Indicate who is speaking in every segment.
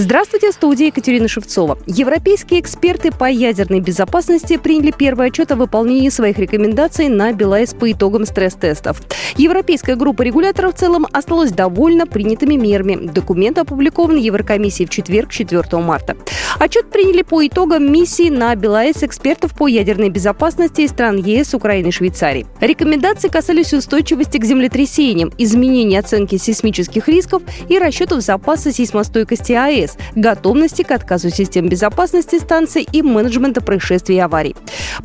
Speaker 1: Здравствуйте, студия Екатерина Шевцова. Европейские эксперты по ядерной безопасности приняли первый отчет о выполнении своих рекомендаций на БелАЭС по итогам стресс-тестов. Европейская группа регуляторов в целом осталась довольна принятыми мерами. Документ опубликован Еврокомиссией в четверг, 4 марта. Отчет приняли по итогам миссии на БелАЭС экспертов по ядерной безопасности из стран ЕС, Украины и Швейцарии. Рекомендации касались устойчивости к землетрясениям, изменения оценки сейсмических рисков и расчетов запаса сейсмостойкости АЭС, ЕС, готовности к отказу систем безопасности станций и менеджмента происшествий и аварий.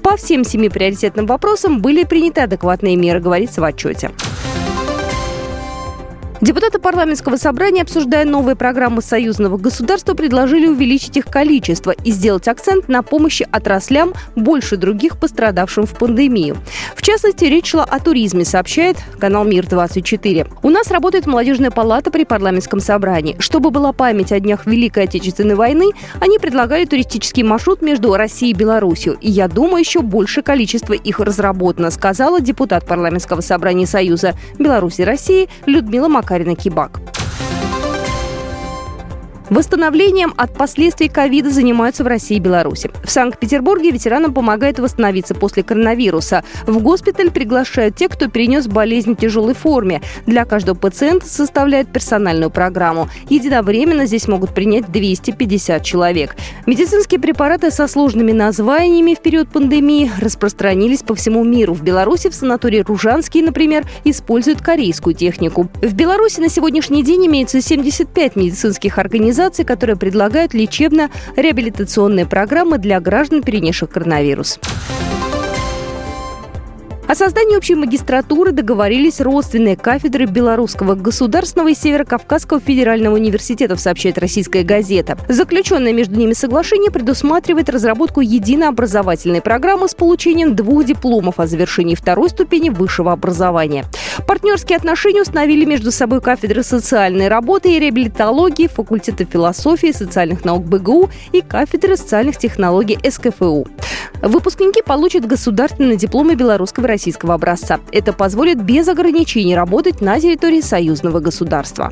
Speaker 1: По всем семи приоритетным вопросам были приняты адекватные меры, говорится в отчете. Депутаты парламентского собрания, обсуждая новые программы союзного государства, предложили увеличить их количество и сделать акцент на помощи отраслям больше других пострадавшим в пандемию. В частности, речь шла о туризме, сообщает канал «Мир-24». У нас работает молодежная палата при парламентском собрании. Чтобы была память о днях Великой Отечественной войны, они предлагали туристический маршрут между Россией и Беларусью. И я думаю, еще больше количество их разработано, сказала депутат парламентского собрания Союза Беларуси и России Людмила Макарова. Карина Кибак. Восстановлением от последствий ковида занимаются в России и Беларуси. В Санкт-Петербурге ветеранам помогают восстановиться после коронавируса. В госпиталь приглашают тех, кто перенес болезнь в тяжелой форме. Для каждого пациента составляют персональную программу. Единовременно здесь могут принять 250 человек. Медицинские препараты со сложными названиями в период пандемии распространились по всему миру. В Беларуси в санатории Ружанский, например, используют корейскую технику. В Беларуси на сегодняшний день имеется 75 медицинских организаций, организаций, которые предлагают лечебно-реабилитационные программы для граждан, перенесших коронавирус. О создании общей магистратуры договорились родственные кафедры Белорусского государственного и Северо-Кавказского федерального университетов, сообщает российская газета. Заключенное между ними соглашение предусматривает разработку единой образовательной программы с получением двух дипломов о завершении второй ступени высшего образования. Партнерские отношения установили между собой кафедры социальной работы и реабилитологии, факультета философии социальных наук БГУ и кафедры социальных технологий СКФУ. Выпускники получат государственные дипломы белорусского и российского образца. Это позволит без ограничений работать на территории союзного государства.